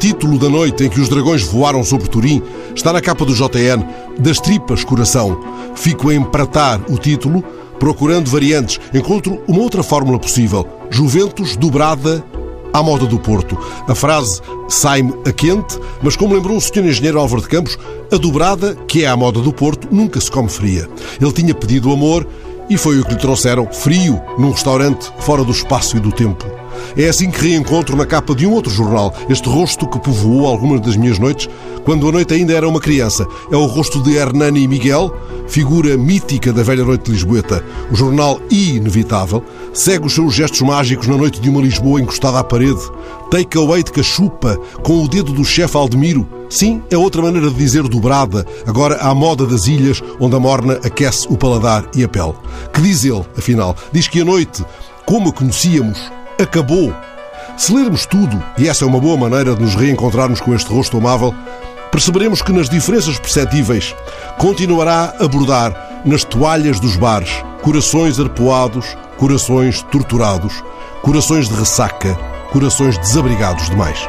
título da noite em que os dragões voaram sobre Turim está na capa do JN, Das Tripas Coração. Fico a empratar o título, procurando variantes. Encontro uma outra fórmula possível: Juventus dobrada à moda do Porto. A frase sai-me a quente, mas como lembrou o Sr. Engenheiro Álvaro de Campos, a dobrada, que é à moda do Porto, nunca se come fria. Ele tinha pedido amor e foi o que lhe trouxeram, frio, num restaurante fora do espaço e do tempo. É assim que reencontro na capa de um outro jornal este rosto que povoou algumas das minhas noites, quando a noite ainda era uma criança. É o rosto de Hernani Miguel, figura mítica da velha noite de Lisboeta. O jornal Inevitável segue os seus gestos mágicos na noite de uma Lisboa encostada à parede. Take away de cachupa, com o dedo do chefe Aldemiro. Sim, é outra maneira de dizer dobrada, agora à moda das ilhas, onde a morna aquece o paladar e a pele. Que diz ele, afinal? Diz que a noite, como a conhecíamos, acabou. Se lermos tudo, e essa é uma boa maneira de nos reencontrarmos com este rosto amável, perceberemos que nas diferenças perceptíveis continuará a bordar nas toalhas dos bares corações arpoados, corações torturados, corações de ressaca, corações desabrigados demais.